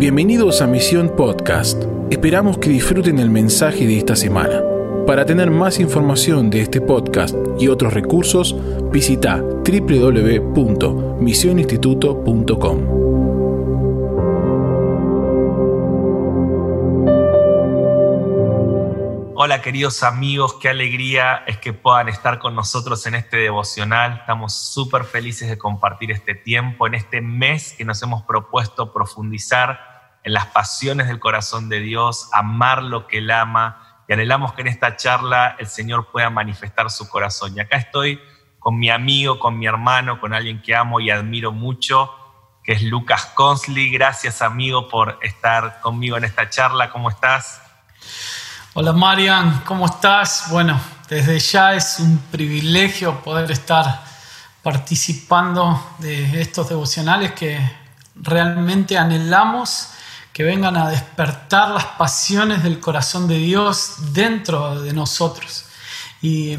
Bienvenidos a Misión Podcast. Esperamos que disfruten el mensaje de esta semana. Para tener más información de este podcast y otros recursos, visita www.misioninstituto.com. Hola queridos amigos, qué alegría es que puedan estar con nosotros en este devocional. Estamos súper felices de compartir este tiempo, en este mes que nos hemos propuesto profundizar en las pasiones del corazón de Dios, amar lo que Él ama y anhelamos que en esta charla el Señor pueda manifestar su corazón. Y acá estoy con mi amigo, con mi hermano, con alguien que amo y admiro mucho, que es Lucas Consley. Gracias amigo por estar conmigo en esta charla. ¿Cómo estás? Hola Marian, ¿cómo estás? Bueno, desde ya es un privilegio poder estar participando de estos devocionales que realmente anhelamos que vengan a despertar las pasiones del corazón de Dios dentro de nosotros. Y,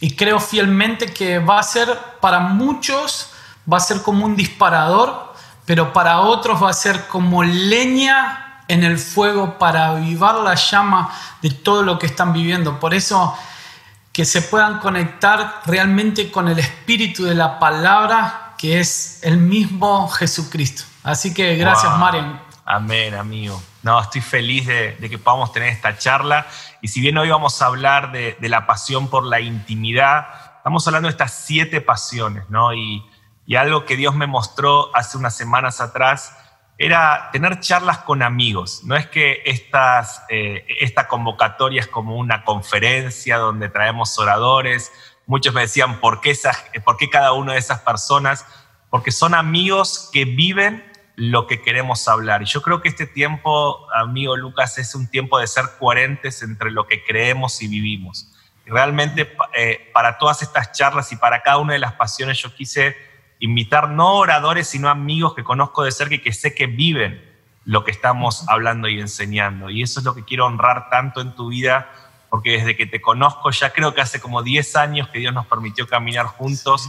y creo fielmente que va a ser para muchos, va a ser como un disparador, pero para otros va a ser como leña en el fuego para avivar la llama de todo lo que están viviendo. Por eso que se puedan conectar realmente con el espíritu de la palabra que es el mismo Jesucristo. Así que gracias, Marian. Amén, amigo. No, estoy feliz de, que podamos tener esta charla. Y si bien hoy vamos a hablar de, la pasión por la intimidad, estamos hablando de estas siete pasiones, ¿no? Y, algo que Dios me mostró hace unas semanas atrás era tener charlas con amigos. No es que estas, eh, esta convocatoria es como una conferencia donde traemos oradores. Muchos me decían, ¿por qué, ¿por qué cada una de esas personas? Porque son amigos que viven lo que queremos hablar. Y yo creo que este tiempo, amigo Lucas, es un tiempo de ser coherentes entre lo que creemos y vivimos. Realmente eh, para todas estas charlas y para cada una de las pasiones yo quise invitar no oradores, sino amigos que conozco de cerca y que sé que viven lo que estamos hablando y enseñando. Y eso es lo que quiero honrar tanto en tu vida, porque desde que te conozco, ya creo que hace como 10 años que Dios nos permitió caminar juntos,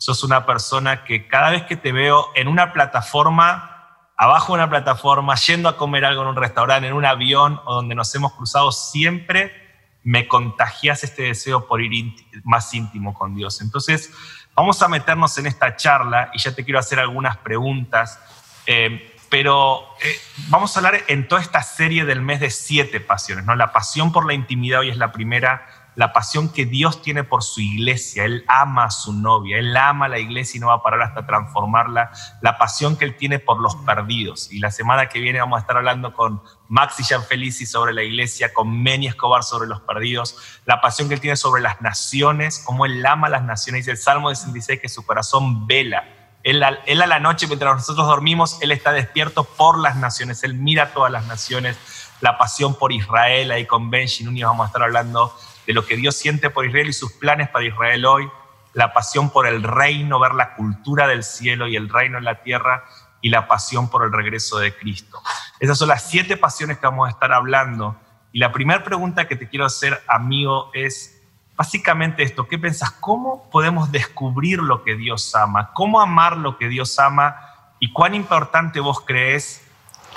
sos una persona que cada vez que te veo en una plataforma, abajo de una plataforma, yendo a comer algo en un restaurante, en un avión o donde nos hemos cruzado, siempre me contagias este deseo por ir más íntimo con Dios. Entonces, Vamos a meternos en esta charla y ya te quiero hacer algunas preguntas, eh, pero eh, vamos a hablar en toda esta serie del mes de siete pasiones, ¿no? La pasión por la intimidad hoy es la primera, la pasión que Dios tiene por su iglesia. Él ama a su novia, Él ama a la iglesia y no va a parar hasta transformarla. La pasión que Él tiene por los perdidos. Y la semana que viene vamos a estar hablando con Maxi Gianfelici sobre la iglesia, con Meni Escobar sobre los perdidos. La pasión que Él tiene sobre las naciones, cómo Él ama a las naciones. Dice el Salmo 66 que su corazón vela. Él, él a la noche, mientras nosotros dormimos, Él está despierto por las naciones. Él mira a todas las naciones. La pasión por Israel, ahí con Benji Núñez vamos a estar hablando de lo que Dios siente por Israel y sus planes para Israel hoy, la pasión por el reino, ver la cultura del cielo y el reino en la tierra y la pasión por el regreso de Cristo. Esas son las siete pasiones que vamos a estar hablando. Y la primera pregunta que te quiero hacer, amigo, es básicamente esto. ¿Qué pensás? ¿Cómo podemos descubrir lo que Dios ama? ¿Cómo amar lo que Dios ama? ¿Y cuán importante vos crees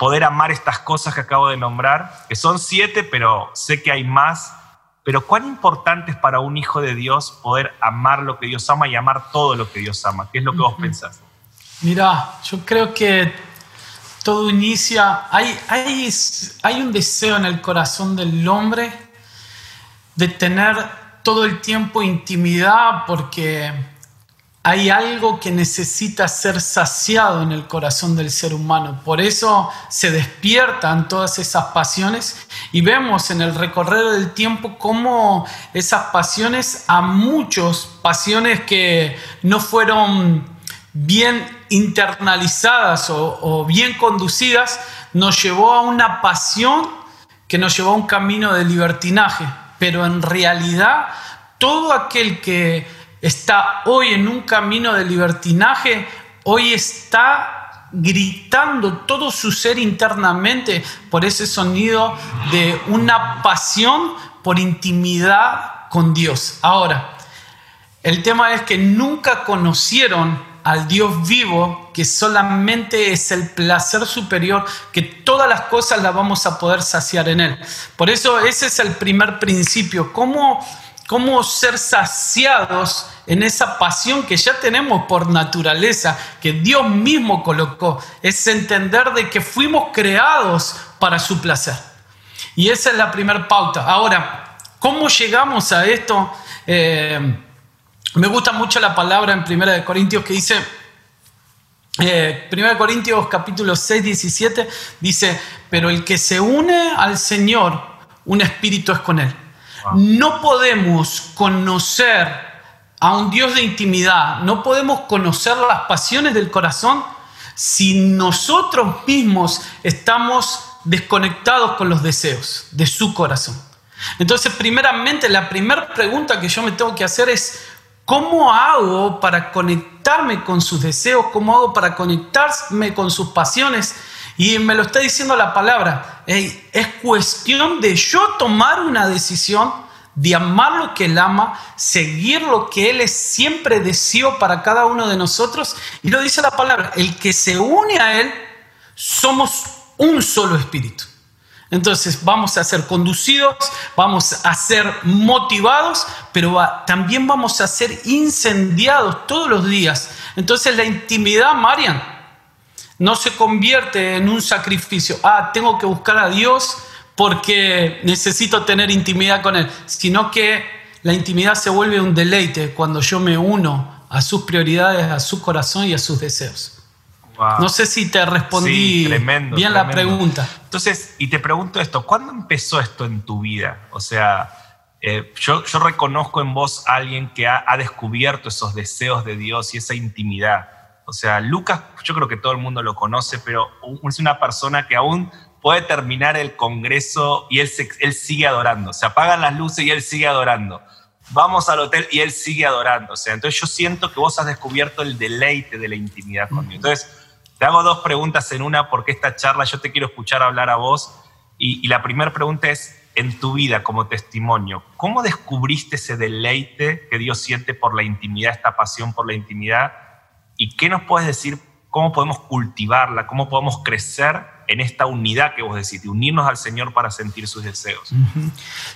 poder amar estas cosas que acabo de nombrar? Que son siete, pero sé que hay más pero cuán importante es para un hijo de Dios poder amar lo que Dios ama y amar todo lo que Dios ama. ¿Qué es lo que vos pensás? Mira, yo creo que todo inicia, hay, hay, hay un deseo en el corazón del hombre de tener todo el tiempo intimidad porque hay algo que necesita ser saciado en el corazón del ser humano. Por eso se despiertan todas esas pasiones y vemos en el recorrer del tiempo cómo esas pasiones, a muchos pasiones que no fueron bien internalizadas o, bien conducidas, nos llevó a una pasión que nos llevó a un camino de libertinaje. Pero en realidad todo aquel que está hoy en un camino de libertinaje, hoy está gritando todo su ser internamente por ese sonido de una pasión por intimidad con Dios. Ahora, el tema es que nunca conocieron al Dios vivo, que solamente es el placer superior, que todas las cosas las vamos a poder saciar en Él. Por eso ese es el primer principio, cómo, cómo ser saciados en esa pasión que ya tenemos por naturaleza, que Dios mismo colocó, es entender de que fuimos creados para su placer. Y esa es la primera pauta. Ahora, ¿cómo llegamos a esto? Eh, me gusta mucho la palabra en 1 Corintios que dice, eh, 1 Corintios capítulo 6, 17, dice, pero el que se une al Señor, un espíritu es con él. No podemos conocer a un Dios de intimidad, no podemos conocer las pasiones del corazón si nosotros mismos estamos desconectados con los deseos de su corazón. Entonces, primeramente, la primera pregunta que yo me tengo que hacer es, ¿Cómo hago para conectarme con sus deseos? ¿Cómo hago para conectarme con sus pasiones? Y me lo está diciendo la palabra. es cuestión de yo tomar una decisión de amar lo que Él ama, seguir lo que Él es siempre deseó para cada uno de nosotros. Y lo dice la palabra, el que se une a Él, somos un solo espíritu. Entonces vamos a ser conducidos, vamos a ser motivados, pero también vamos a ser incendiados todos los días. Entonces la intimidad, Marian, no se convierte en un sacrificio. Ah, tengo que buscar a Dios porque necesito tener intimidad con Él, sino que la intimidad se vuelve un deleite cuando yo me uno a sus prioridades, a su corazón y a sus deseos. No sé si te respondí bien la pregunta. Entonces, y te pregunto esto, ¿cuándo empezó esto en tu vida? O sea, eh, yo, yo, reconozco en vos a alguien que ha, ha, descubierto esos deseos de Dios y esa intimidad. O sea, Lucas, yo creo que todo el mundo lo conoce, pero es una persona que aún puede terminar el Congreso y él, él sigue adorando. Se apagan las luces y él sigue adorando. Vamos al hotel y él sigue adorando. O sea, entonces yo siento que vos has descubierto el deleite de la intimidad con Dios. Entonces, te hago dos preguntas en una porque esta charla yo te quiero escuchar hablar a vos. Y, la primera pregunta es, en tu vida como testimonio, ¿cómo descubriste ese deleite que Dios siente por la intimidad, esta pasión por la intimidad? ¿Y qué nos puedes decir? ¿Cómo podemos cultivarla? ¿Cómo podemos crecer en esta unidad que vos decís, de unirnos al Señor para sentir sus deseos?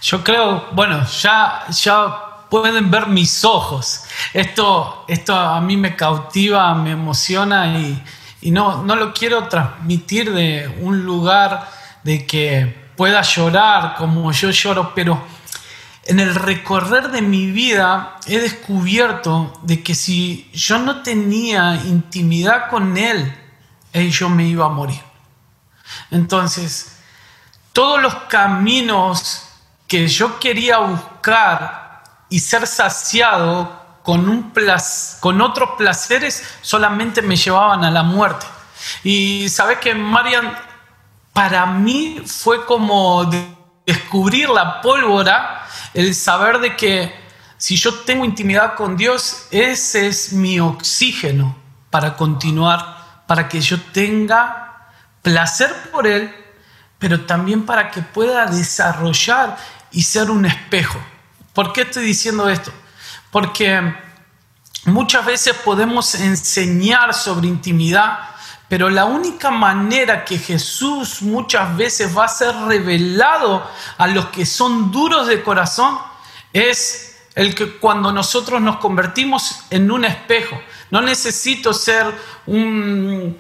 Yo creo, bueno, ya, ya pueden ver mis ojos. Esto, esto a mí me cautiva, me emociona y, y no, no lo quiero transmitir de un lugar de que pueda llorar como yo lloro, pero en el recorrer de mi vida he descubierto de que si yo no tenía intimidad con Él, yo me iba a morir. Entonces, todos los caminos que yo quería buscar y ser saciado con, con otros placeres solamente me llevaban a la muerte. Y sabes que Marian, para mí fue como descubrir la pólvora, el saber de que si yo tengo intimidad con Dios, ese es mi oxígeno para continuar, para que yo tenga placer por Él, pero también para que pueda desarrollar y ser un espejo. ¿Por qué estoy diciendo esto? Porque muchas veces podemos enseñar sobre intimidad, pero la única manera que Jesús muchas veces va a ser revelado a los que son duros de corazón es el que cuando nosotros nos convertimos en un espejo. No necesito ser un,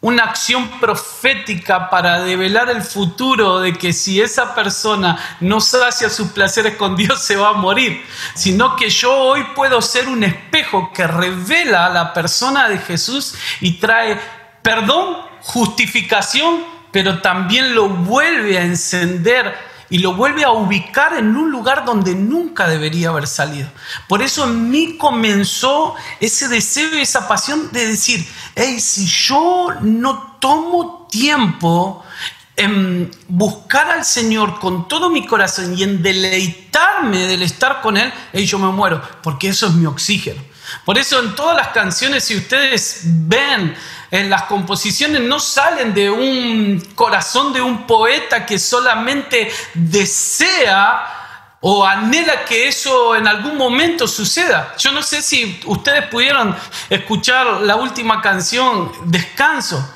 una acción profética para develar el futuro de que si esa persona no sacia sus placeres con Dios se va a morir, sino que yo hoy puedo ser un espejo que revela a la persona de Jesús y trae perdón, justificación, pero también lo vuelve a encender y lo vuelve a ubicar en un lugar donde nunca debería haber salido. Por eso en mí comenzó ese deseo y esa pasión de decir, hey, si yo no tomo tiempo en buscar al Señor con todo mi corazón y en deleitarme del estar con Él, hey, yo me muero, porque eso es mi oxígeno. Por eso en todas las canciones, si ustedes ven, en las composiciones no salen de un corazón de un poeta que solamente desea o anhela que eso en algún momento suceda. Yo no sé si ustedes pudieron escuchar la última canción, Descanso.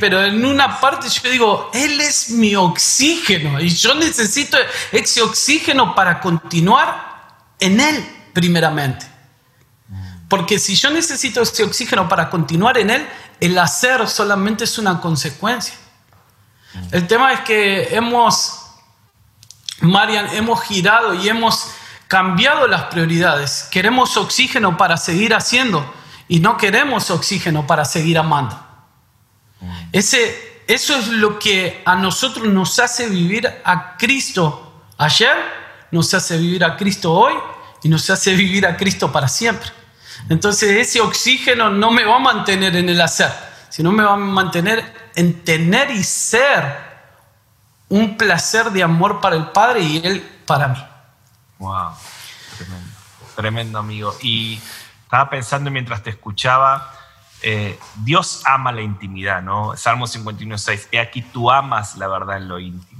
pero en una parte yo digo, Él es mi oxígeno y yo necesito ese oxígeno para continuar en Él primeramente. Porque si yo necesito ese oxígeno para continuar en Él, el hacer solamente es una consecuencia. El tema es que hemos Marian, hemos girado y hemos cambiado las prioridades. Queremos oxígeno para seguir haciendo y no queremos oxígeno para seguir amando. Ese, eso es lo que a nosotros nos hace vivir a Cristo ayer, nos hace vivir a Cristo hoy y nos hace vivir a Cristo para siempre. Entonces ese oxígeno no me va a mantener en el hacer, sino me va a mantener en tener y ser un placer de amor para el Padre y Él para mí. Wow, tremendo, tremendo amigo. Y estaba pensando mientras te escuchaba, eh, Dios ama la intimidad, ¿no? Salmo 51.6, he aquí tú amas la verdad en lo íntimo.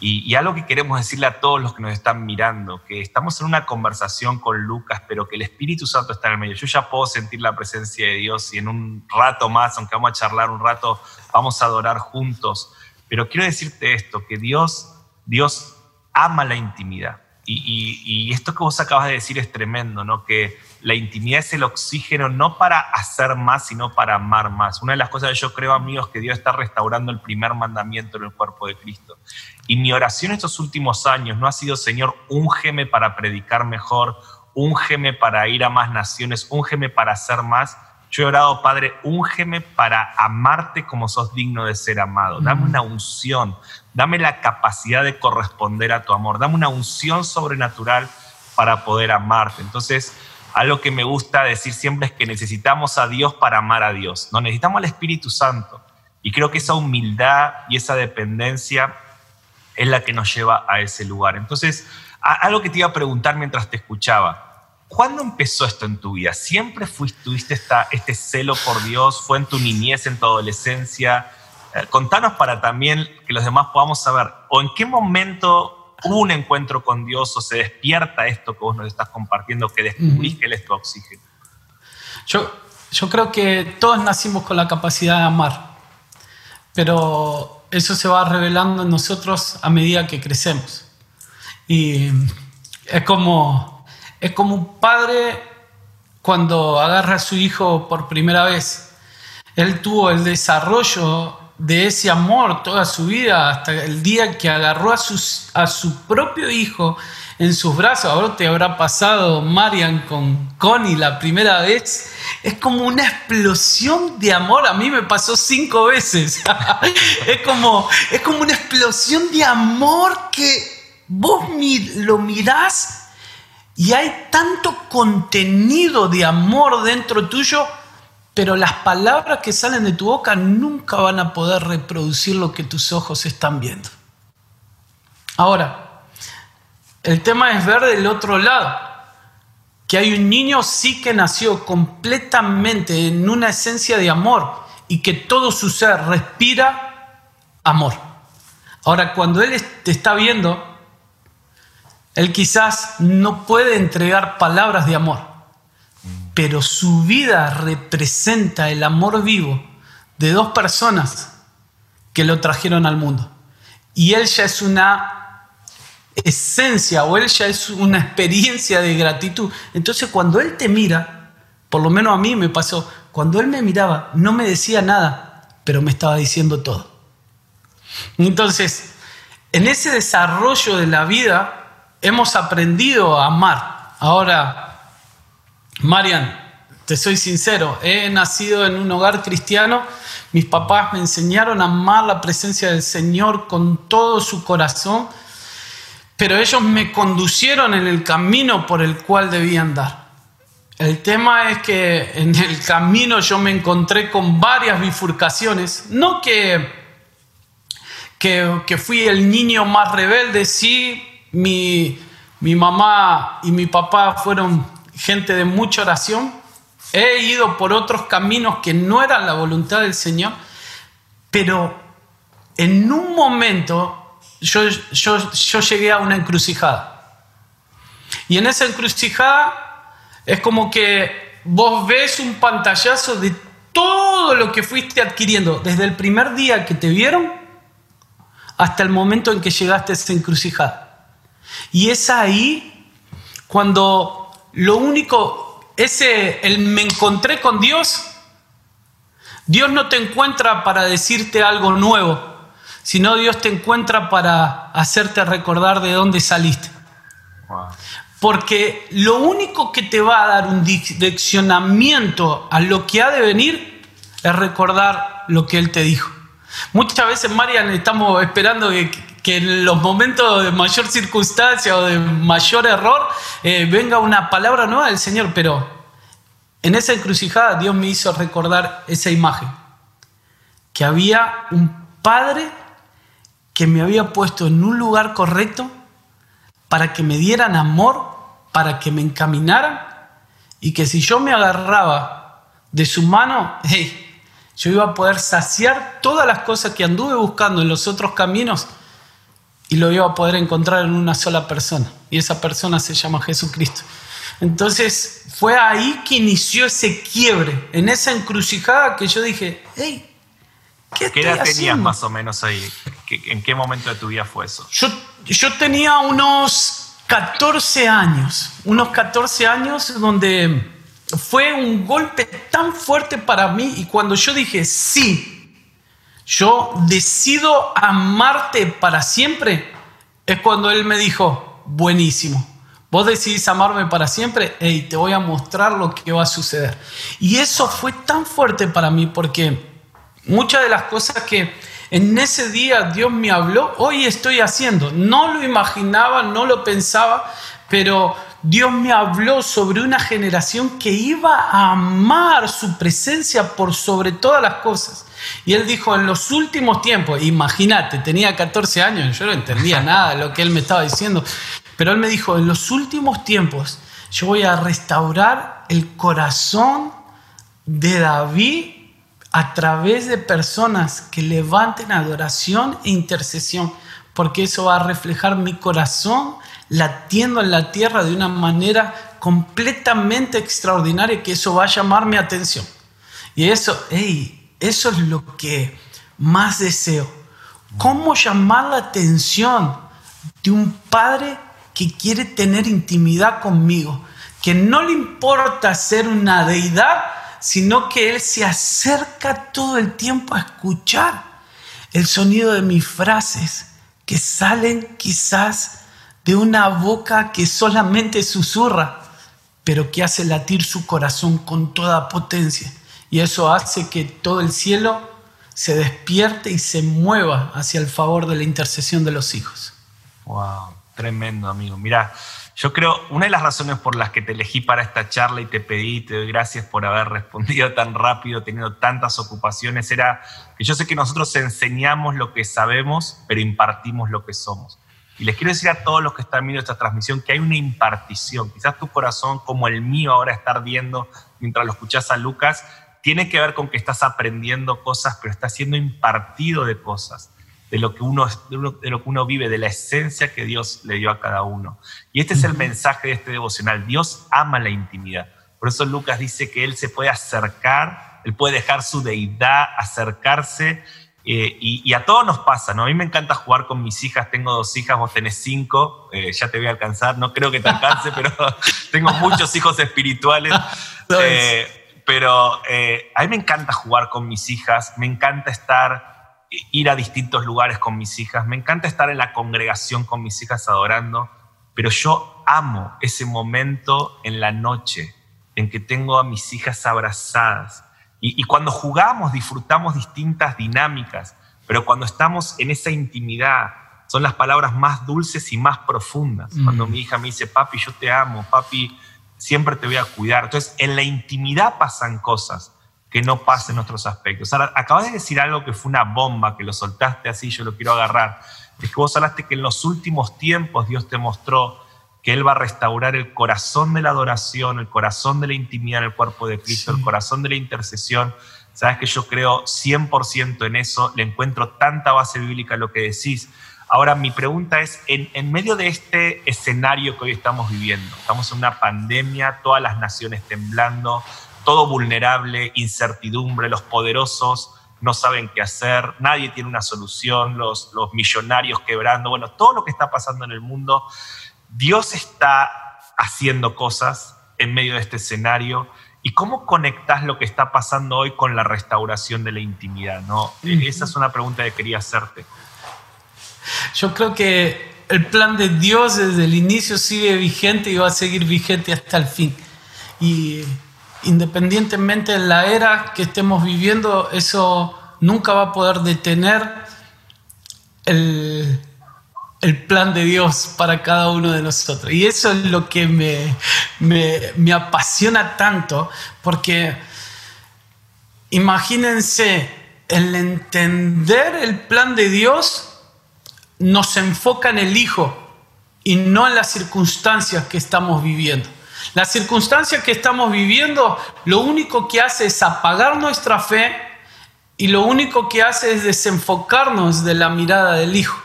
Y, y, algo que queremos decirle a todos los que nos están mirando, que estamos en una conversación con Lucas, pero que el Espíritu Santo está en el medio. Yo ya puedo sentir la presencia de Dios y en un rato más, aunque vamos a charlar un rato, vamos a adorar juntos. Pero quiero decirte esto, que Dios, Dios ama la intimidad. Y, esto que vos acabas de decir es tremendo, ¿no? Que la intimidad es el oxígeno no para hacer más, sino para amar más. Una de las cosas que yo creo, amigos, que Dios está restaurando el primer mandamiento en el cuerpo de Cristo. Y mi oración estos últimos años no ha sido, Señor, úngeme para predicar mejor, úngeme para ir a más naciones, úngeme para hacer más, yo he orado, Padre, úngeme para amarte como sos digno de ser amado. Dame una unción, dame la capacidad de corresponder a tu amor, dame una unción sobrenatural para poder amarte. Entonces, algo que me gusta decir siempre es que necesitamos a Dios para amar a Dios. No necesitamos al Espíritu Santo. Y creo que esa humildad y esa dependencia es la que nos lleva a ese lugar. Entonces, algo que te iba a preguntar mientras te escuchaba. ¿Cuándo empezó esto en tu vida? ¿Siempre fuiste, tuviste esta, este celo por Dios? ¿Fue en tu niñez, en tu adolescencia? Eh, contanos para también que los demás podamos saber, o en qué momento un encuentro con Dios o se despierta esto que vos nos estás compartiendo, que descubrís que Él es tu oxígeno. Yo, yo creo que todos nacimos con la capacidad de amar, pero eso se va revelando en nosotros a medida que crecemos. Y es como es como un padre cuando agarra a su hijo por primera vez. Él tuvo el desarrollo de ese amor toda su vida hasta el día que agarró a, a su propio hijo en sus brazos. Ahora te habrá pasado Marian con Connie la primera vez. Es como una explosión de amor. A mí me pasó cinco veces. es, como, es como una explosión de amor que vos lo mirás y hay tanto contenido de amor dentro tuyo, pero las palabras que salen de tu boca nunca van a poder reproducir lo que tus ojos están viendo. Ahora, el tema es ver del otro lado, que hay un niño sí que nació completamente en una esencia de amor y que todo su ser respira amor. Ahora, cuando él te está viendo, él quizás no puede entregar palabras de amor, pero su vida representa el amor vivo de dos personas que lo trajeron al mundo. Y él ya es una esencia o él ya es una experiencia de gratitud. Entonces cuando él te mira, por lo menos a mí me pasó, cuando él me miraba no me decía nada, pero me estaba diciendo todo. Entonces, en ese desarrollo de la vida, hemos aprendido a amar. Ahora, Marian, te soy sincero, he nacido en un hogar cristiano, mis papás me enseñaron a amar la presencia del Señor con todo su corazón, pero ellos me conducieron en el camino por el cual debía andar. El tema es que en el camino yo me encontré con varias bifurcaciones, no que, que, que fui el niño más rebelde, sí mi, mamá y mi papá fueron gente de mucha oración. He ido por otros caminos que no eran la voluntad del Señor, pero en un momento yo, yo, yo llegué a una encrucijada. Y en esa encrucijada es como que vos ves un pantallazo de todo lo que fuiste adquiriendo desde el primer día que te vieron hasta el momento en que llegaste a esa encrucijada. Y es ahí cuando lo único, ese, el me encontré con Dios, Dios no te encuentra para decirte algo nuevo, sino Dios te encuentra para hacerte recordar de dónde saliste. Porque lo único que te va a dar un direccionamiento a lo que ha de venir es recordar lo que Él te dijo. Muchas veces, Marian, estamos esperando que, en los momentos de mayor circunstancia o de mayor error eh, venga una palabra nueva del Señor, pero en esa encrucijada Dios me hizo recordar esa imagen, que había un Padre que me había puesto en un lugar correcto para que me dieran amor, para que me encaminaran y que si yo me agarraba de su mano, yo iba a poder saciar todas las cosas que anduve buscando en los otros caminos y lo iba a poder encontrar en una sola persona. Y esa persona se llama Jesucristo. Entonces fue ahí que inició ese quiebre, en esa encrucijada que yo dije, hey, ¿qué, ¿Qué edad tenías más o menos ahí? ¿En qué momento de tu vida fue eso? Yo, yo tenía unos 14 años, unos 14 años donde fue un golpe tan fuerte para mí y cuando yo dije, sí, yo decido amarte para siempre, es cuando él me dijo, buenísimo. Vos decidís amarme para siempre, y te voy a mostrar lo que va a suceder. Y eso fue tan fuerte para mí porque muchas de las cosas que en ese día Dios me habló, hoy estoy haciendo. No lo imaginaba, no lo pensaba, pero Dios me habló sobre una generación que iba a amar su presencia por sobre todas las cosas. Y él dijo, en los últimos tiempos, imagínate, tenía 14 años, yo no entendía nada de lo que él me estaba diciendo, pero él me dijo, en los últimos tiempos yo voy a restaurar el corazón de David a través de personas que levanten adoración e intercesión, porque eso va a reflejar mi corazón latiendo en la tierra de una manera completamente extraordinaria, que eso va a llamar mi atención. Y eso, hey, eso es lo que más deseo. ¿Cómo llamar la atención de un padre que quiere tener intimidad conmigo? Que no le importa ser una deidad, sino que Él se acerca todo el tiempo a escuchar el sonido de mis frases que salen quizás de una boca que solamente susurra, pero que hace latir su corazón con toda potencia. Y eso hace que todo el cielo se despierte y se mueva hacia el favor de la intercesión de los hijos. Wow, tremendo, amigo. Mira, yo creo, una de las razones por las que te elegí para esta charla y te pedí, te doy gracias por haber respondido tan rápido, teniendo tantas ocupaciones, era que yo sé que nosotros enseñamos lo que sabemos, pero impartimos lo que somos. Y les quiero decir a todos los que están viendo esta transmisión que hay una impartición. Quizás tu corazón, como el mío ahora está ardiendo mientras lo escuchas a Lucas, tiene que ver con que estás aprendiendo cosas, pero estás siendo impartido de cosas de lo, que uno, de lo que uno vive, de la esencia que Dios le dio a cada uno. Y este es el mensaje de este devocional. Dios ama la intimidad. Por eso Lucas dice que Él se puede acercar, Él puede dejar su deidad, acercarse. Eh, y, a todos nos pasa, ¿no? A mí me encanta jugar con mis hijas, tengo dos hijas, vos tenés cinco, eh, ya te voy a alcanzar, no creo que te alcance, pero tengo muchos hijos espirituales. Eh, pero a mí me encanta jugar con mis hijas, me encanta estar ir a distintos lugares con mis hijas, me encanta estar en la congregación con mis hijas adorando, pero yo amo ese momento en la noche en que tengo a mis hijas abrazadas. Y, cuando jugamos disfrutamos distintas dinámicas, pero cuando estamos en esa intimidad son las palabras más dulces y más profundas. Mm. Cuando mi hija me dice, papi, yo te amo, papi, siempre te voy a cuidar. Entonces, en la intimidad pasan cosas que no pase en otros aspectos. Ahora, acabas de decir algo que fue una bomba, que lo soltaste así, yo lo quiero agarrar. Es que vos hablaste que en los últimos tiempos Dios te mostró que Él va a restaurar el corazón de la adoración, el corazón de la intimidad en el cuerpo de Cristo, el corazón de la intercesión. Sabes que yo creo 100% en eso, le encuentro tanta base bíblica a lo que decís. Ahora, mi pregunta es, en, en, medio de este escenario que hoy estamos viviendo, estamos en una pandemia, todas las naciones temblando, todo vulnerable, incertidumbre, los poderosos no saben qué hacer, nadie tiene una solución, los, los millonarios quebrando, bueno, todo lo que está pasando en el mundo, Dios está haciendo cosas en medio de este escenario. ¿Y cómo conectas lo que está pasando hoy con la restauración de la intimidad? ¿no? Esa es una pregunta que quería hacerte. Yo creo que el plan de Dios desde el inicio sigue vigente y va a seguir vigente hasta el fin. Y independientemente de la era que estemos viviendo, eso nunca va a poder detener el, el plan de Dios para cada uno de nosotros. Y eso es lo que me, me, apasiona tanto, porque imagínense, el entender el plan de Dios nos enfoca en el Hijo y no en las circunstancias que estamos viviendo. Las circunstancias que estamos viviendo lo único que hace es apagar nuestra fe y lo único que hace es desenfocarnos de la mirada del Hijo.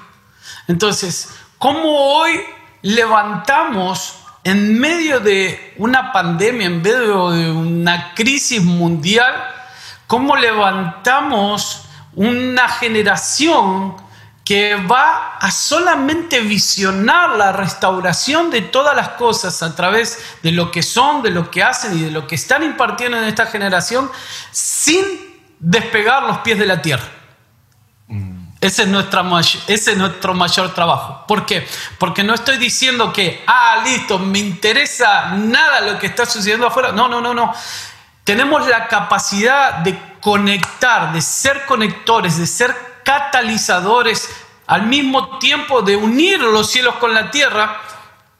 Entonces, ¿cómo hoy levantamos en medio de una pandemia, en medio de una crisis mundial, cómo levantamos una generación que va a solamente visionar la restauración de todas las cosas a través de lo que son, de lo que hacen y de lo que están impartiendo en esta generación sin despegar los pies de la tierra. Mm. Ese es, ese es nuestro mayor trabajo. ¿Por qué? Porque no estoy diciendo que, ah, listo, me interesa nada lo que está sucediendo afuera. No, no, no, no. Tenemos la capacidad de conectar, de ser conectores, de ser catalizadores al mismo tiempo de unir los cielos con la tierra,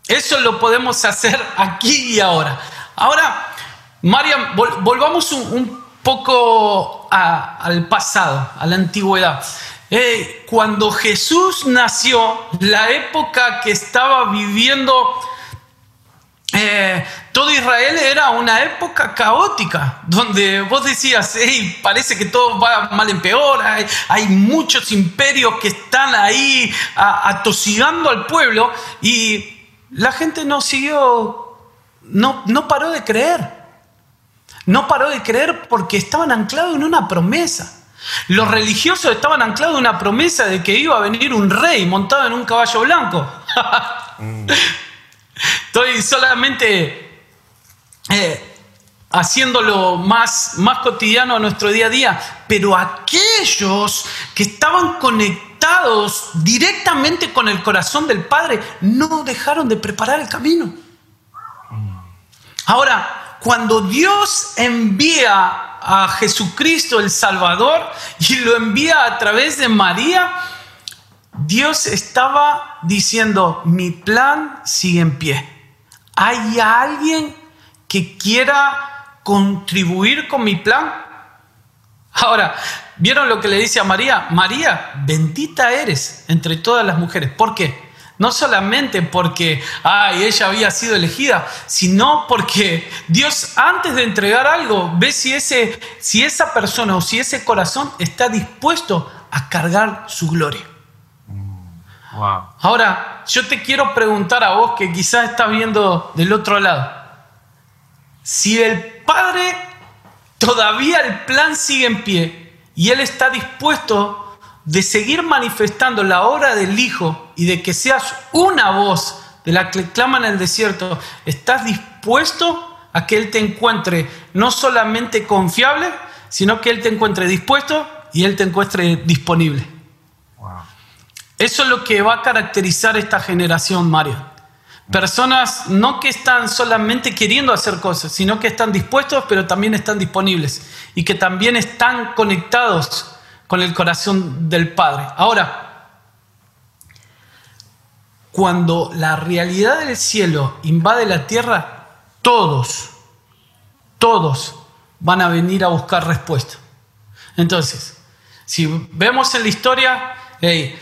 eso lo podemos hacer aquí y ahora. Ahora, Mariam, volvamos un, poco al pasado, a la antigüedad. Eh, cuando Jesús nació, la época que estaba viviendo eh, todo Israel era una época caótica, donde vos decías, hey, parece que todo va mal en peor, hay, muchos imperios que están ahí atosigando al pueblo y la gente no siguió, no, no paró de creer. No paró de creer porque estaban anclados en una promesa. Los religiosos estaban anclados en una promesa de que iba a venir un rey montado en un caballo blanco. Mm. Estoy solamente eh, haciéndolo más, más cotidiano a nuestro día a día, pero aquellos que estaban conectados directamente con el corazón del Padre no dejaron de preparar el camino. Ahora, cuando Dios envía a Jesucristo el Salvador y lo envía a través de María, Dios estaba diciendo, mi plan sigue en pie. ¿Hay alguien que quiera contribuir con mi plan? Ahora, ¿vieron lo que le dice a María? María, bendita eres entre todas las mujeres. ¿Por qué? No solamente porque ay, ella había sido elegida, sino porque Dios antes de entregar algo ve si, ese, si esa persona o si ese corazón está dispuesto a cargar su gloria. Ahora, yo te quiero preguntar a vos que quizás estás viendo del otro lado. Si el Padre todavía el plan sigue en pie y Él está dispuesto de seguir manifestando la obra del Hijo y de que seas una voz de la que clama en el desierto, ¿estás dispuesto a que Él te encuentre no solamente confiable, sino que Él te encuentre dispuesto y Él te encuentre disponible? Eso es lo que va a caracterizar esta generación, Mario. Personas no que están solamente queriendo hacer cosas, sino que están dispuestos, pero también están disponibles y que también están conectados con el corazón del Padre. Ahora, cuando la realidad del cielo invade la tierra, todos, todos van a venir a buscar respuesta. Entonces, si vemos en la historia, hey,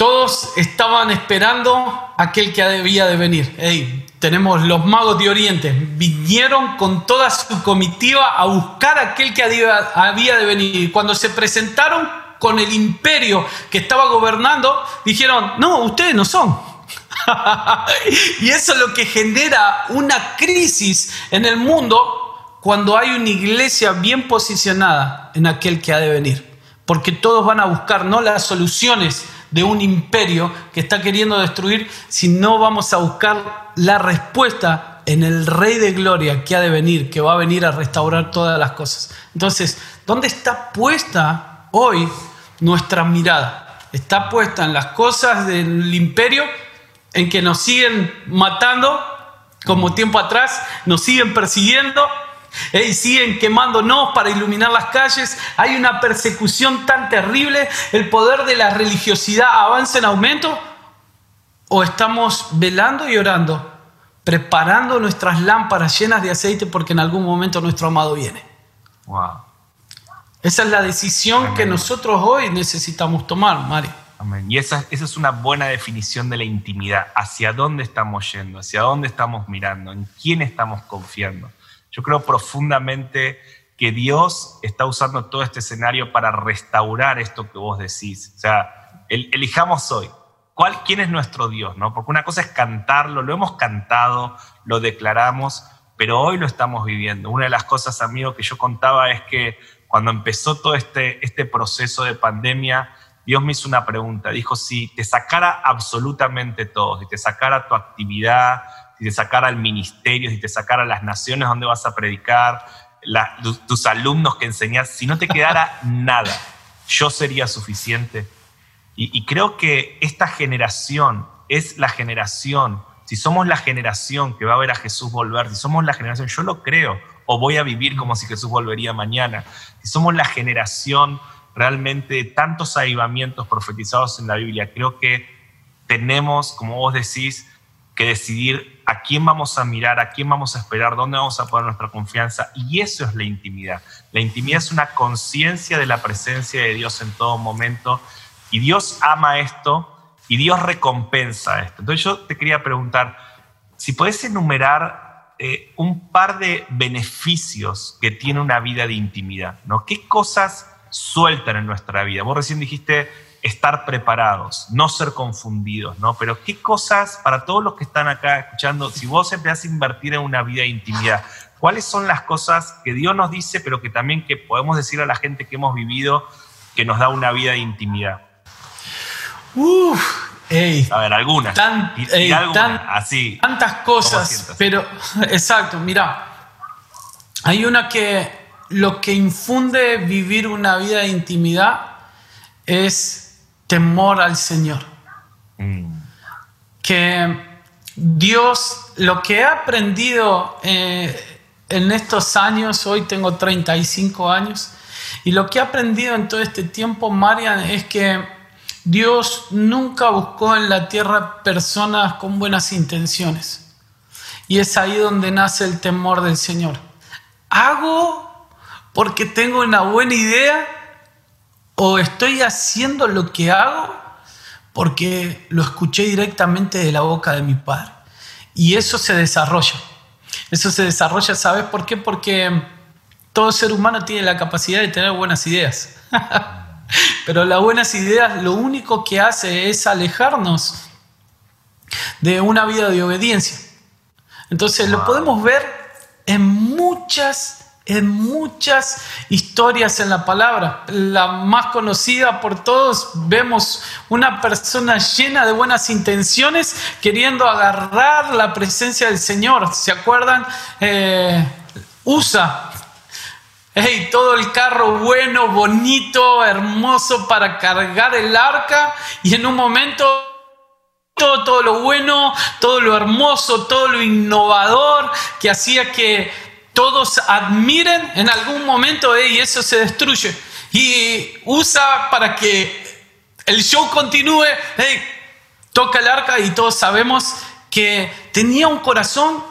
todos estaban esperando aquel que debía de venir. tenemos los magos de Oriente. Vinieron con toda su comitiva a buscar aquel que había de venir. Cuando se presentaron, con el imperio que estaba gobernando, dijeron, no, ustedes no son. y eso es lo que genera una crisis en el mundo cuando hay una iglesia bien posicionada en aquel que ha de venir. Porque todos van a buscar no las soluciones de un imperio que está queriendo destruir, sino vamos a buscar la respuesta en el Rey de Gloria que ha de venir, que va a venir a restaurar todas las cosas. Entonces, ¿dónde está puesta hoy nuestra mirada? Está puesta en las cosas del imperio, en que nos siguen matando, como tiempo atrás, nos siguen persiguiendo, y siguen quemándonos para iluminar las calles. Hay una persecución tan terrible. El poder de la religiosidad avanza en aumento. ¿O estamos velando y orando, preparando nuestras lámparas llenas de aceite porque en algún momento nuestro amado viene? Wow. Esa es la decisión que nosotros hoy necesitamos tomar, Mario. Amén. Y esa, esa es una buena definición de la intimidad. ¿Hacia dónde estamos yendo? ¿Hacia dónde estamos mirando? ¿En quién estamos confiando? Yo creo profundamente que Dios está usando todo este escenario para restaurar esto que vos decís. O sea, elijamos hoy. ¿Cuál, ¿Quién es nuestro Dios? ¿no? Porque una cosa es cantarlo, lo hemos cantado, lo declaramos, pero hoy lo estamos viviendo. Una de las cosas, amigo, que yo contaba es que cuando empezó todo este, este proceso de pandemia, Dios me hizo una pregunta. Dijo, si te sacara absolutamente todo, si te sacara tu actividad, si te sacara el ministerio, si te sacara las naciones donde vas a predicar, tus alumnos que enseñas, si no te quedara nada, yo sería suficiente. Y, creo que esta generación es la generación, si somos la generación que va a ver a Jesús volver, si somos la generación, yo lo creo, o voy a vivir como si Jesús volvería mañana, si somos la generación realmente de tantos avivamientos profetizados en la Biblia, creo que tenemos, como vos decís, que decidir a quién vamos a mirar, a quién vamos a esperar, dónde vamos a poner nuestra confianza. Y eso es la intimidad. La intimidad es una conciencia de la presencia de Dios en todo momento. Y Dios ama esto y Dios recompensa esto. Entonces yo te quería preguntar, si puedes enumerar eh, un par de beneficios que tiene una vida de intimidad, ¿no? ¿Qué cosas sueltan en nuestra vida? Vos recién dijiste estar preparados, no ser confundidos, ¿no? Pero qué cosas, para todos los que están acá escuchando, si vos empezás a invertir en una vida de intimidad, ¿cuáles son las cosas que Dios nos dice, pero que también que podemos decir a la gente que hemos vivido que nos da una vida de intimidad? a ver, algunas. así. Tantas cosas, pero exacto, mira, hay una que lo que infunde vivir una vida de intimidad es temor al Señor. Mm. Que Dios, lo que he aprendido eh, en estos años, hoy tengo 35 años, y lo que he aprendido en todo este tiempo, Marian, es que Dios nunca buscó en la tierra personas con buenas intenciones. Y es ahí donde nace el temor del Señor. Hago porque tengo una buena idea o estoy haciendo lo que hago porque lo escuché directamente de la boca de mi padre. Y eso se desarrolla. Eso se desarrolla, ¿sabes por qué? Porque todo ser humano tiene la capacidad de tener buenas ideas. Pero las buenas ideas lo único que hace es alejarnos de una vida de obediencia. Entonces lo podemos ver en muchas en muchas historias en la palabra. La más conocida por todos, vemos una persona llena de buenas intenciones queriendo agarrar la presencia del Señor. ¿Se acuerdan? Eh, usa todo el carro bueno, bonito, hermoso para cargar el arca y en un momento todo, todo lo bueno, todo lo hermoso, todo lo innovador que hacía que todos admiren en algún momento y eso se destruye. Y usa para que el show continúe, toca el arca y todos sabemos que tenía un corazón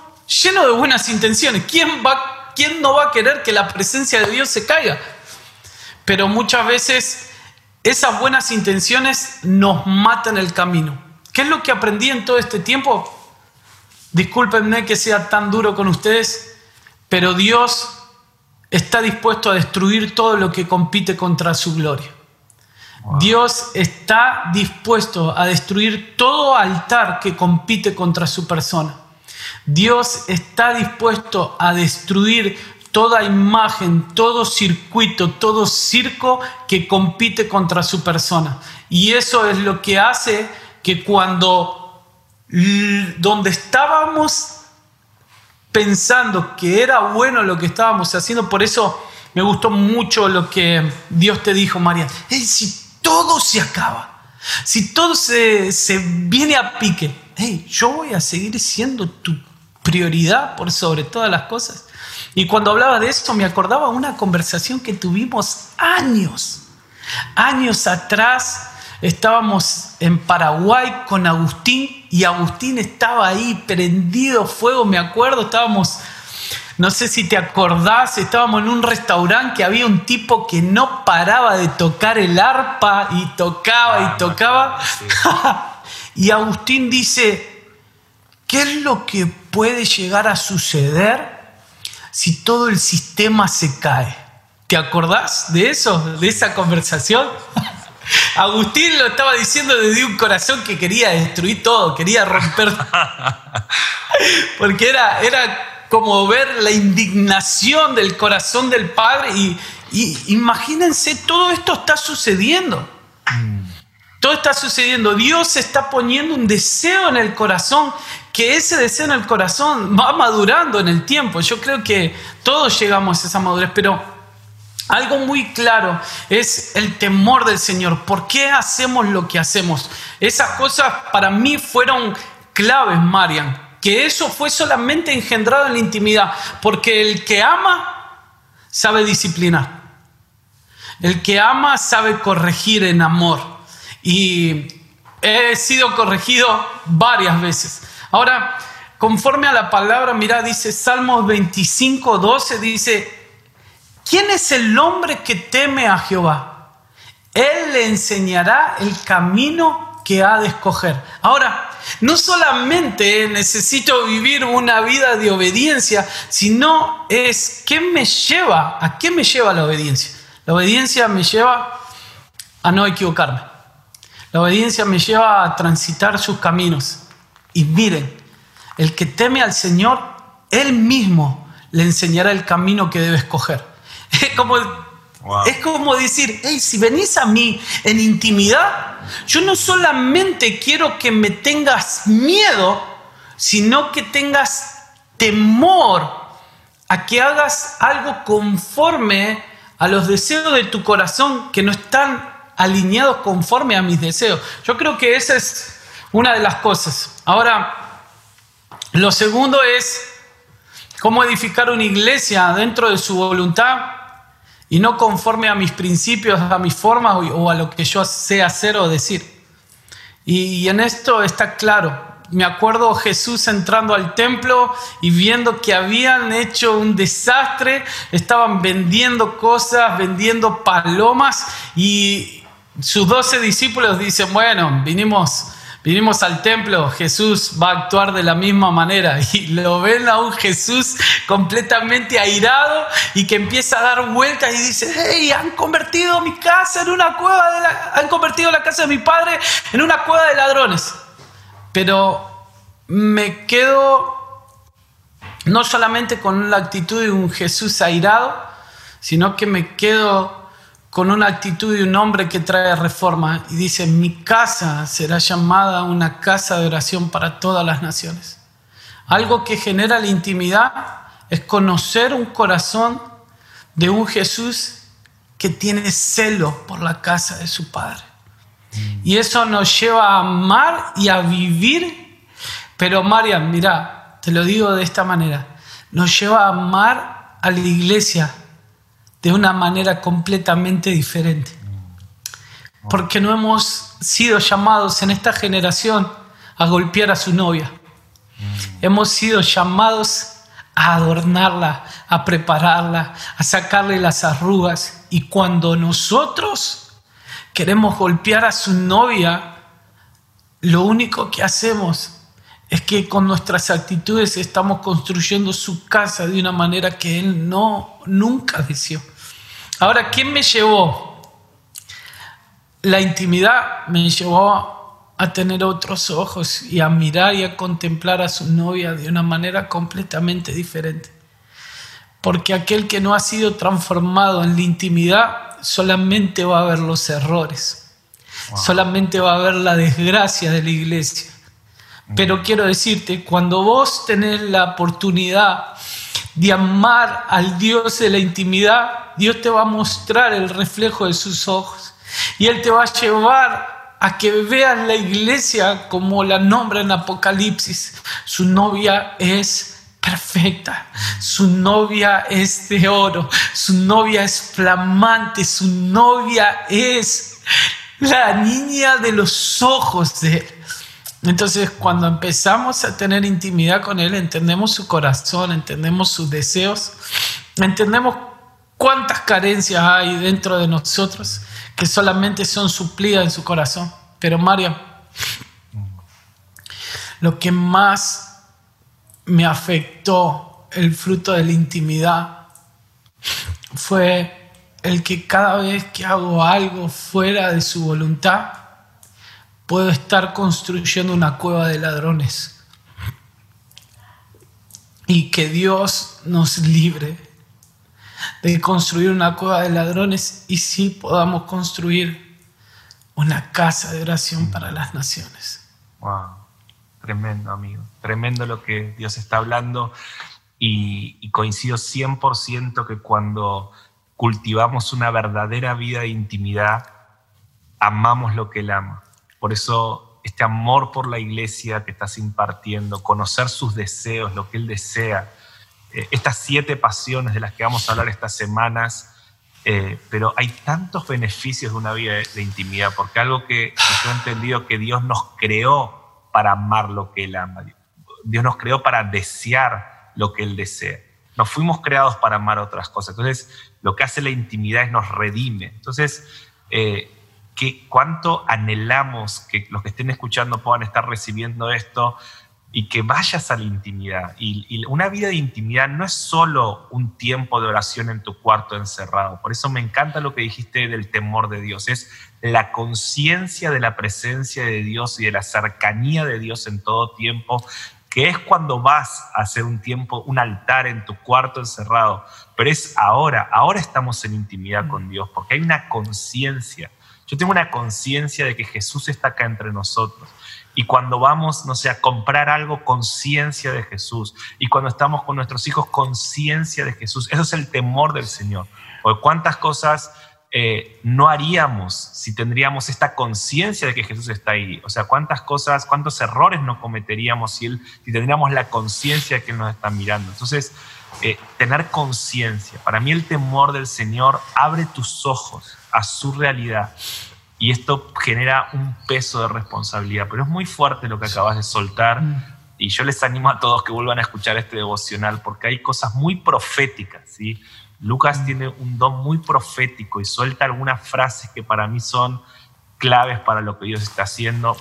lleno de buenas intenciones. ¿Quién, va, ¿Quién no va a querer que la presencia de Dios se caiga? Pero muchas veces esas buenas intenciones nos matan el camino. ¿Qué es lo que aprendí en todo este tiempo? Discúlpenme que sea tan duro con ustedes, pero Dios está dispuesto a destruir todo lo que compite contra su gloria. Dios está dispuesto a destruir todo altar que compite contra su persona. Dios está dispuesto a destruir toda imagen, todo circuito, todo circo que compite contra su persona. Y eso es lo que hace que cuando donde estábamos pensando que era bueno lo que estábamos haciendo, por eso me gustó mucho lo que Dios te dijo, María. si todo se acaba, si todo se, se viene a pique, hey, yo voy a seguir siendo tu prioridad por sobre todas las cosas. Y cuando hablaba de esto me acordaba una conversación que tuvimos años, años atrás. Estábamos en Paraguay con Agustín y Agustín estaba ahí prendido fuego, me acuerdo, estábamos, no sé si te acordás, estábamos en un restaurante que había un tipo que no paraba de tocar el arpa y tocaba y ah, tocaba. y Agustín dice, ¿qué es lo que puede llegar a suceder si todo el sistema se cae. ¿Te acordás de eso, de esa conversación? Agustín lo estaba diciendo desde un corazón que quería destruir todo, quería romper. Porque era, era como ver la indignación del corazón del Padre y, y imagínense, todo esto está sucediendo. Mm. Todo está sucediendo. Dios está poniendo un deseo en el corazón que ese deseo en el corazón va madurando en el tiempo. Yo creo que todos llegamos a esa madurez, pero algo muy claro es el temor del Señor. ¿Por qué hacemos lo que hacemos? Esas cosas para mí fueron claves, Marian. Que eso fue solamente engendrado en la intimidad. Porque el que ama sabe disciplinar. El que ama sabe corregir en amor. Y he sido corregido varias veces. Ahora, conforme a la palabra, mira, dice Salmos 25, 12, dice, ¿quién es el hombre que teme a Jehová? Él le enseñará el camino que ha de escoger. Ahora, no solamente necesito vivir una vida de obediencia, sino es qué me lleva, a qué me lleva la obediencia. La obediencia me lleva a no equivocarme. La obediencia me lleva a transitar sus caminos. Y miren, el que teme al Señor, Él mismo le enseñará el camino que debe escoger. Es como, es como decir, hey, si venís a mí en intimidad, yo no solamente quiero que me tengas miedo, sino que tengas temor a que hagas algo conforme a los deseos de tu corazón que no están alineados conforme a mis deseos. Yo creo que esa es una de las cosas. Ahora, lo segundo es cómo edificar una iglesia dentro de su voluntad y no conforme a mis principios, a mis formas o a lo que yo sé hacer o decir. Y, en esto está claro. Me acuerdo Jesús entrando al templo y viendo que habían hecho un desastre, estaban vendiendo cosas, vendiendo palomas y sus doce discípulos dicen, bueno, vinimos Vinimos al templo, Jesús va a actuar de la misma manera y lo ven a un Jesús completamente airado y que empieza a dar vueltas y dice, hey, han convertido mi casa en una cueva, de han convertido la casa de mi padre en una cueva de ladrones. Pero me quedo no solamente con la actitud de un Jesús airado, sino que me quedo con una actitud de un hombre que trae reforma y dice, mi casa será llamada una casa de oración para todas las naciones. Algo que genera la intimidad es conocer un corazón de un Jesús que tiene celo por la casa de su Padre. Y eso nos lleva a amar y a vivir. Pero Marian, mira, te lo digo de esta manera, nos lleva a amar a la iglesia de una manera completamente diferente. Porque no hemos sido llamados en esta generación a golpear a su novia. Hemos sido llamados a adornarla, a prepararla, a sacarle las arrugas. Y cuando nosotros queremos golpear a su novia, lo único que hacemos es que con nuestras actitudes estamos construyendo su casa de una manera que él no nunca deseó. Ahora, ¿quién me llevó la intimidad me llevó a tener otros ojos y a mirar y a contemplar a su novia de una manera completamente diferente. Porque aquel que no ha sido transformado en la intimidad solamente va a ver los errores, solamente va a ver la desgracia de la iglesia. Pero quiero decirte, cuando vos tenés la oportunidad de amar al Dios de la intimidad, Dios te va a mostrar el reflejo de sus ojos. Y Él te va a llevar a que veas la iglesia como la nombra en Apocalipsis. Su novia es perfecta, su novia es de oro, su novia es flamante, su novia es la niña de los ojos de Él. Entonces, cuando empezamos a tener intimidad con Él, entendemos su corazón, entendemos sus deseos, entendemos cuántas carencias hay dentro de nosotros que solamente son suplidas en su corazón. Pero María, lo que más me afectó el fruto de la intimidad fue el que cada vez que hago algo fuera de su voluntad, puedo estar construyendo una cueva de ladrones. Y que Dios nos libre de construir una cueva de ladrones y sí podamos construir una casa de oración para las naciones. Wow, tremendo amigo, tremendo lo que Dios está hablando y, y coincido 100% que cuando cultivamos una verdadera vida de intimidad, amamos lo que Él ama. Por eso este amor por la iglesia que estás impartiendo, conocer sus deseos, lo que Él desea, eh, estas siete pasiones de las que vamos a hablar estas semanas, eh, pero hay tantos beneficios de una vida de, intimidad, porque algo que, yo he entendido que Dios nos creó para amar lo que Él ama, Dios nos creó para desear lo que Él desea. No fuimos creados para amar otras cosas. Entonces, lo que hace la intimidad es nos redime. Entonces, eh, cuánto anhelamos que los que estén escuchando puedan estar recibiendo esto y que vayas a la intimidad. Y, una vida de intimidad no es solo un tiempo de oración en tu cuarto encerrado. Por eso me encanta lo que dijiste del temor de Dios. Es la conciencia de la presencia de Dios y de la cercanía de Dios en todo tiempo, que es cuando vas a hacer un tiempo, un altar en tu cuarto encerrado. Pero es ahora, ahora estamos en intimidad con Dios, porque hay una conciencia yo tengo una conciencia de que Jesús está acá entre nosotros. Y cuando vamos, no sé, a comprar algo, conciencia de Jesús. Y cuando estamos con nuestros hijos, conciencia de Jesús. Eso es el temor del Señor. Porque cuántas cosas eh, no haríamos si tendríamos esta conciencia de que Jesús está ahí. O sea, cuántas cosas, cuántos errores no cometeríamos si, él, si tendríamos la conciencia de que Él nos está mirando. Entonces, eh, tener conciencia. Para mí el temor del Señor abre tus ojos a su realidad. Y esto genera un peso de responsabilidad. Pero es muy fuerte lo que acabas de soltar. Mm. Y yo les animo a todos que vuelvan a escuchar este devocional porque hay cosas muy proféticas. ¿sí? Lucas mm. tiene un don muy profético y suelta algunas frases que para mí son claves para lo que Dios está haciendo.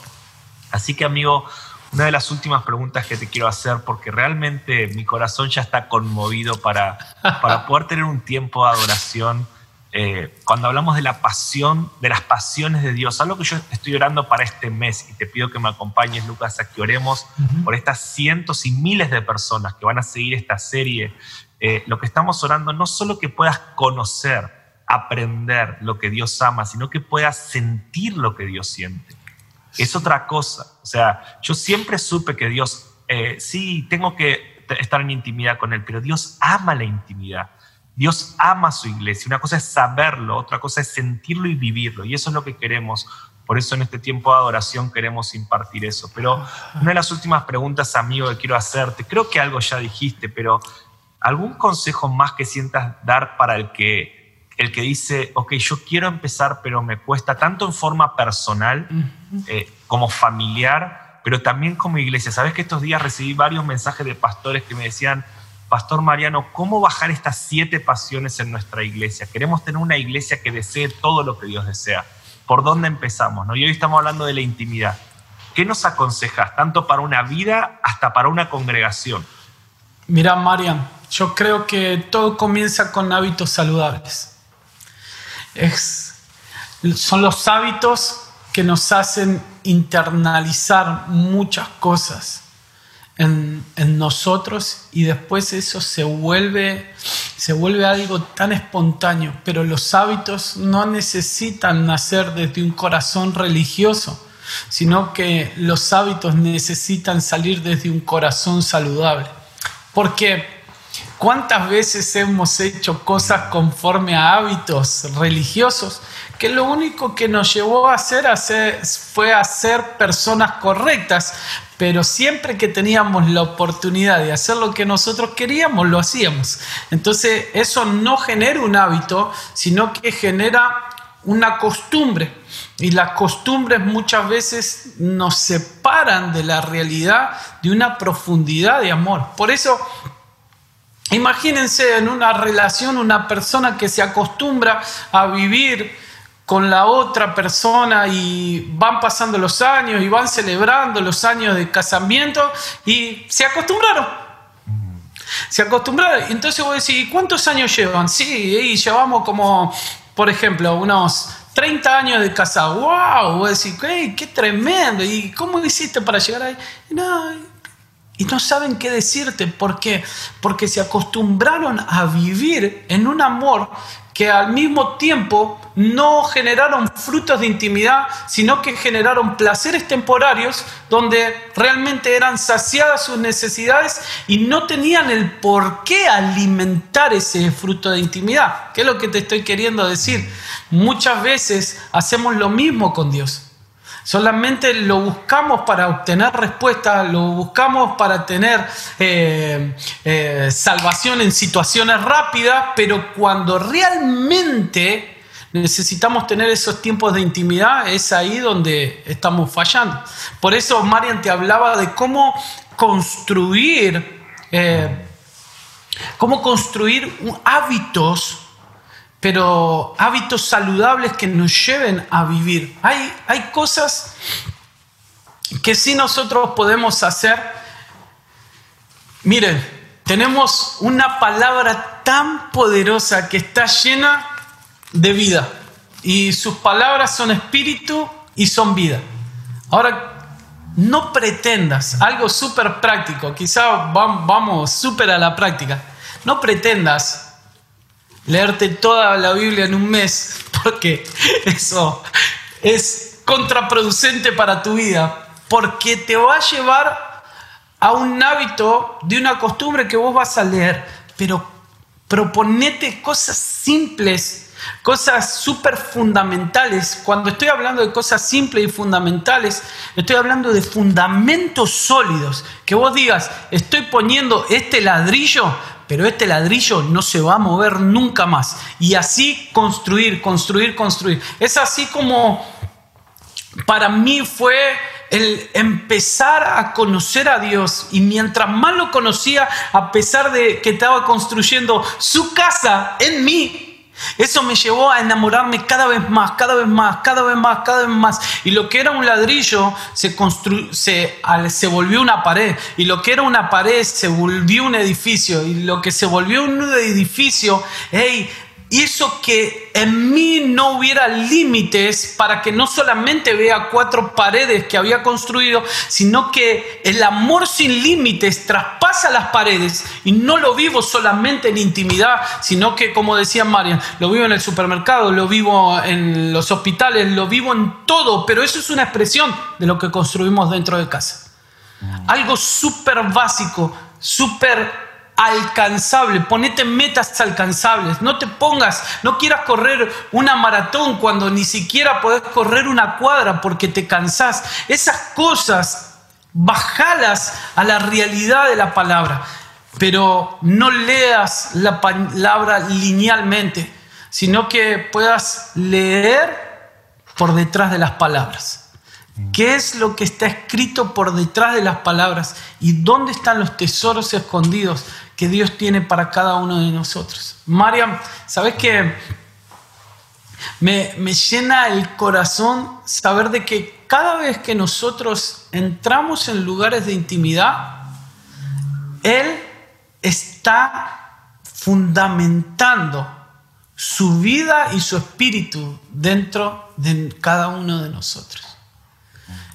Así que amigo, una de las últimas preguntas que te quiero hacer, porque realmente mi corazón ya está conmovido para, para poder tener un tiempo de adoración eh, cuando hablamos de la pasión, de las pasiones de Dios, algo que yo estoy orando para este mes y te pido que me acompañes, Lucas, a que oremos por estas cientos y miles de personas que van a seguir esta serie. Eh, lo que estamos orando no solo que puedas conocer, aprender lo que Dios ama, sino que puedas sentir lo que Dios siente. Es otra cosa. O sea, yo siempre supe que Dios, eh, sí, tengo que estar en intimidad con Él, pero Dios ama la intimidad. Dios ama su iglesia. Una cosa es saberlo, otra cosa es sentirlo y vivirlo. Y eso es lo que queremos. Por eso en este tiempo de adoración queremos impartir eso. Pero una de las últimas preguntas, amigo, que quiero hacerte, creo que algo ya dijiste, pero ¿algún consejo más que sientas dar para el que, el que dice, ok, yo quiero empezar, pero me cuesta tanto en forma personal eh, como familiar, pero también como iglesia? Sabes que estos días recibí varios mensajes de pastores que me decían, Pastor Mariano, ¿cómo bajar estas siete pasiones en nuestra iglesia? Queremos tener una iglesia que desee todo lo que Dios desea. ¿Por dónde empezamos? ¿no? Y hoy estamos hablando de la intimidad. ¿Qué nos aconsejas, tanto para una vida hasta para una congregación? Mira, Marian, yo creo que todo comienza con hábitos saludables. Es son los hábitos que nos hacen internalizar muchas cosas en, nosotros y después eso se vuelve, se vuelve algo tan espontáneo. Pero los hábitos no necesitan nacer desde un corazón religioso, sino que los hábitos necesitan salir desde un corazón saludable. Porque ¿Cuántas veces hemos hecho cosas conforme a hábitos religiosos que lo único que nos llevó a hacer, fue a ser personas correctas, pero siempre que teníamos la oportunidad de hacer lo que nosotros queríamos, lo hacíamos. Entonces eso no genera un hábito, sino que genera una costumbre. Y las costumbres muchas veces nos separan de la realidad de una profundidad de amor. Por eso Imagínense en una relación una persona que se acostumbra a vivir con la otra persona y van pasando los años y van celebrando los años de casamiento y se acostumbraron. Se acostumbraron. Entonces voy a decir, ¿cuántos años llevan? Sí, llevamos como, por ejemplo, unos 30 años de casa. ¡Wow! A decir, ¡qué, qué tremendo! ¿Y cómo hiciste para llegar ahí? No, y no saben qué decirte. ¿Por qué? Porque se acostumbraron a vivir en un amor que al mismo tiempo no generaron frutos de intimidad, sino que generaron placeres temporarios donde realmente eran saciadas sus necesidades y no tenían el por qué alimentar ese fruto de intimidad. ¿Qué es lo que te estoy queriendo decir? Muchas veces hacemos lo mismo con Dios. Solamente lo buscamos para obtener respuesta, lo buscamos para tener eh, eh, salvación en situaciones rápidas, pero cuando realmente necesitamos tener esos tiempos de intimidad, es ahí donde estamos fallando. Por eso Marian te hablaba de cómo construir, eh, cómo construir hábitos pero hábitos saludables que nos lleven a vivir. Hay, hay cosas que sí nosotros podemos hacer. Miren, tenemos una palabra tan poderosa que está llena de vida. Y sus palabras son espíritu y son vida. Ahora, no pretendas algo súper práctico, quizá vamos súper a la práctica. No pretendas leerte toda la Biblia en un mes, porque eso es contraproducente para tu vida, porque te va a llevar a un hábito de una costumbre que vos vas a leer, pero proponete cosas simples, cosas súper fundamentales. Cuando estoy hablando de cosas simples y fundamentales, estoy hablando de fundamentos sólidos, que vos digas, estoy poniendo este ladrillo pero este ladrillo no se va a mover nunca más. Y así construir, construir, construir. Es así como para mí fue el empezar a conocer a Dios y mientras más lo conocía, a pesar de que estaba construyendo su casa en mí, eso me llevó a enamorarme cada vez más, cada vez más, cada vez más, cada vez más. Y lo que era un ladrillo se, se, se volvió una pared. Y lo que era una pared se volvió un edificio. Y lo que se volvió un edificio, hey, hizo que en mí no hubiera límites para que no solamente vea cuatro paredes que había construido, sino que el amor sin límites traspasa las paredes y no lo vivo solamente en intimidad, sino que, como decía Marian, lo vivo en el supermercado, lo vivo en los hospitales, lo vivo en todo, pero eso es una expresión de lo que construimos dentro de casa. Algo súper básico, súper alcanzable, ponete metas alcanzables, no te pongas, no quieras correr una maratón cuando ni siquiera podés correr una cuadra porque te cansás. Esas cosas, bajalas a la realidad de la palabra, pero no leas la palabra linealmente, sino que puedas leer por detrás de las palabras. ¿Qué es lo que está escrito por detrás de las palabras? ¿Y dónde están los tesoros escondidos que Dios tiene para cada uno de nosotros? Mariam, ¿sabes qué? Me, me llena el corazón saber de que cada vez que nosotros entramos en lugares de intimidad, Él está fundamentando su vida y su espíritu dentro de cada uno de nosotros.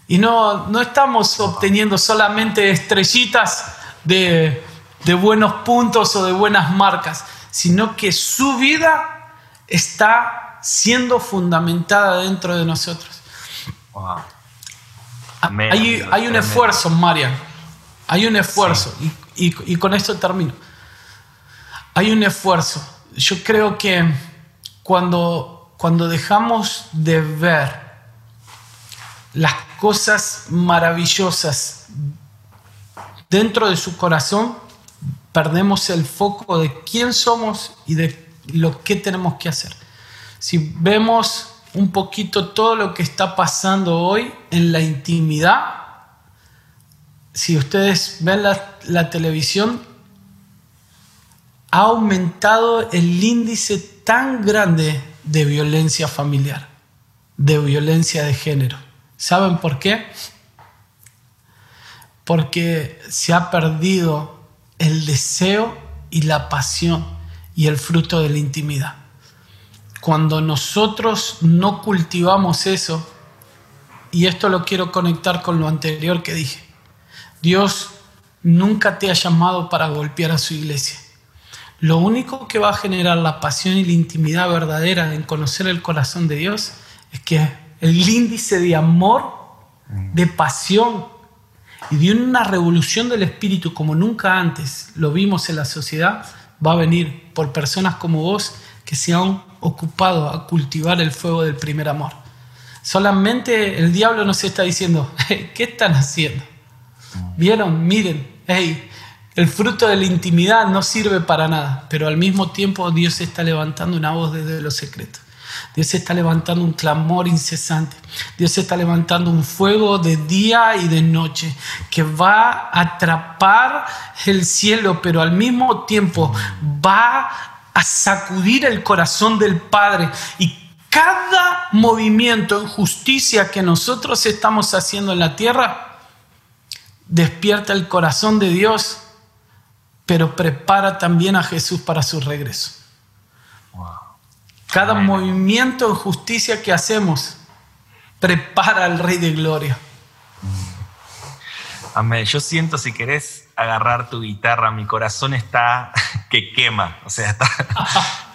Y no, no estamos obteniendo solamente estrellitas de, de buenos puntos o de buenas marcas, sino que su vida está siendo fundamentada dentro de nosotros. hay, hay, un esfuerzo, Marian. Hay un esfuerzo. Y, y, y, con esto termino. Hay un esfuerzo. Yo creo que cuando, cuando dejamos de ver las cosas maravillosas dentro de su corazón, perdemos el foco de quién somos y de lo que tenemos que hacer. Si vemos un poquito todo lo que está pasando hoy en la intimidad, si ustedes ven la, la televisión, ha aumentado el índice tan grande de violencia familiar, de violencia de género. ¿Saben por qué? Porque se ha perdido el deseo y la pasión y el fruto de la intimidad. Cuando nosotros no cultivamos eso, y esto lo quiero conectar con lo anterior que dije, Dios nunca te ha llamado para golpear a su iglesia. Lo único que va a generar la pasión y la intimidad verdadera en conocer el corazón de Dios es que el índice de amor, de pasión y de una revolución del espíritu como nunca antes lo vimos en la sociedad, va a venir por personas como vos que se han ocupado a cultivar el fuego del primer amor. Solamente el diablo nos está diciendo, ¿qué están haciendo? ¿Vieron? Miren, hey, el fruto de la intimidad no sirve para nada, pero al mismo tiempo Dios está levantando una voz desde los secretos. Dios está levantando un clamor incesante. Dios está levantando un fuego de día y de noche que va a atrapar el cielo, pero al mismo tiempo va a sacudir el corazón del Padre. Y cada movimiento en justicia que nosotros estamos haciendo en la tierra despierta el corazón de Dios, pero prepara también a Jesús para su regreso. Cada movimiento en justicia que hacemos prepara al Rey de Gloria. Amén. Yo siento, si querés agarrar tu guitarra, mi corazón está que quema. O sea,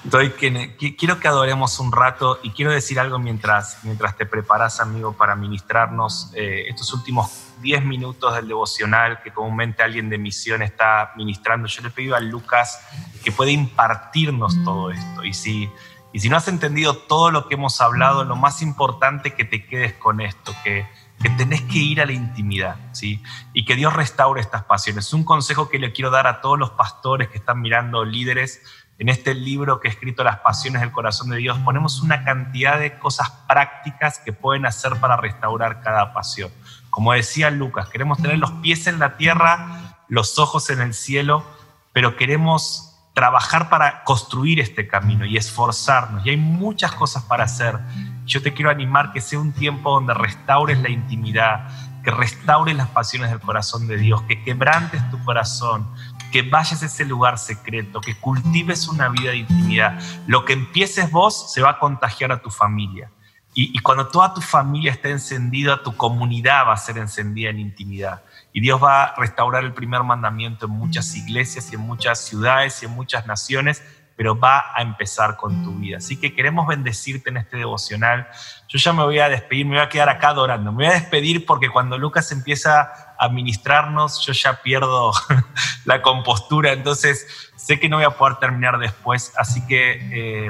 estoy que, quiero que adoremos un rato y quiero decir algo mientras, mientras te preparas, amigo, para ministrarnos eh, estos últimos 10 minutos del devocional que comúnmente alguien de misión está ministrando. Yo le pido a Lucas que pueda impartirnos todo esto. Y si y si no has entendido todo lo que hemos hablado, lo más importante que te quedes con esto, que, que tenés que ir a la intimidad, ¿sí? Y que Dios restaure estas pasiones. Es un consejo que le quiero dar a todos los pastores que están mirando, líderes. En este libro que he escrito Las Pasiones del Corazón de Dios, ponemos una cantidad de cosas prácticas que pueden hacer para restaurar cada pasión. Como decía Lucas, queremos tener los pies en la tierra, los ojos en el cielo, pero queremos trabajar para construir este camino y esforzarnos. Y hay muchas cosas para hacer. Yo te quiero animar que sea un tiempo donde restaures la intimidad, que restaures las pasiones del corazón de Dios, que quebrantes tu corazón, que vayas a ese lugar secreto, que cultives una vida de intimidad. Lo que empieces vos se va a contagiar a tu familia. Y, y cuando toda tu familia esté encendida, tu comunidad va a ser encendida en intimidad. Y Dios va a restaurar el primer mandamiento en muchas iglesias y en muchas ciudades y en muchas naciones, pero va a empezar con tu vida. Así que queremos bendecirte en este devocional. Yo ya me voy a despedir, me voy a quedar acá adorando. Me voy a despedir porque cuando Lucas empieza a ministrarnos, yo ya pierdo la compostura, entonces sé que no voy a poder terminar después. Así que eh,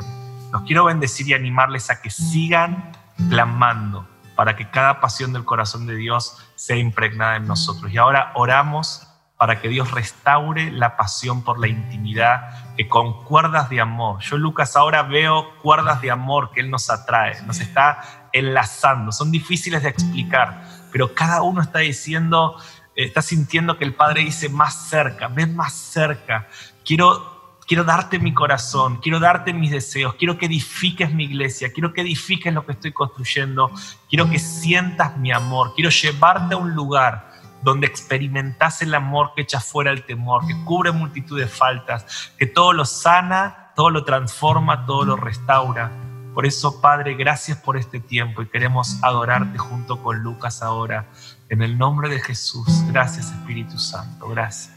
los quiero bendecir y animarles a que sigan clamando para que cada pasión del corazón de Dios sea impregnada en nosotros. Y ahora oramos para que Dios restaure la pasión por la intimidad, que con cuerdas de amor, yo Lucas ahora veo cuerdas de amor que Él nos atrae, nos está enlazando, son difíciles de explicar, pero cada uno está diciendo, está sintiendo que el Padre dice más cerca, ven más cerca, quiero quiero darte mi corazón, quiero darte mis deseos, quiero que edifiques mi iglesia, quiero que edifiques lo que estoy construyendo, quiero que sientas mi amor, quiero llevarte a un lugar donde experimentas el amor que echa fuera el temor, que cubre multitud de faltas, que todo lo sana todo lo transforma, todo lo restaura. Por eso, Padre, gracias por este tiempo y queremos adorarte junto con Lucas ahora. En el nombre de Jesús, gracias Espíritu Santo, gracias.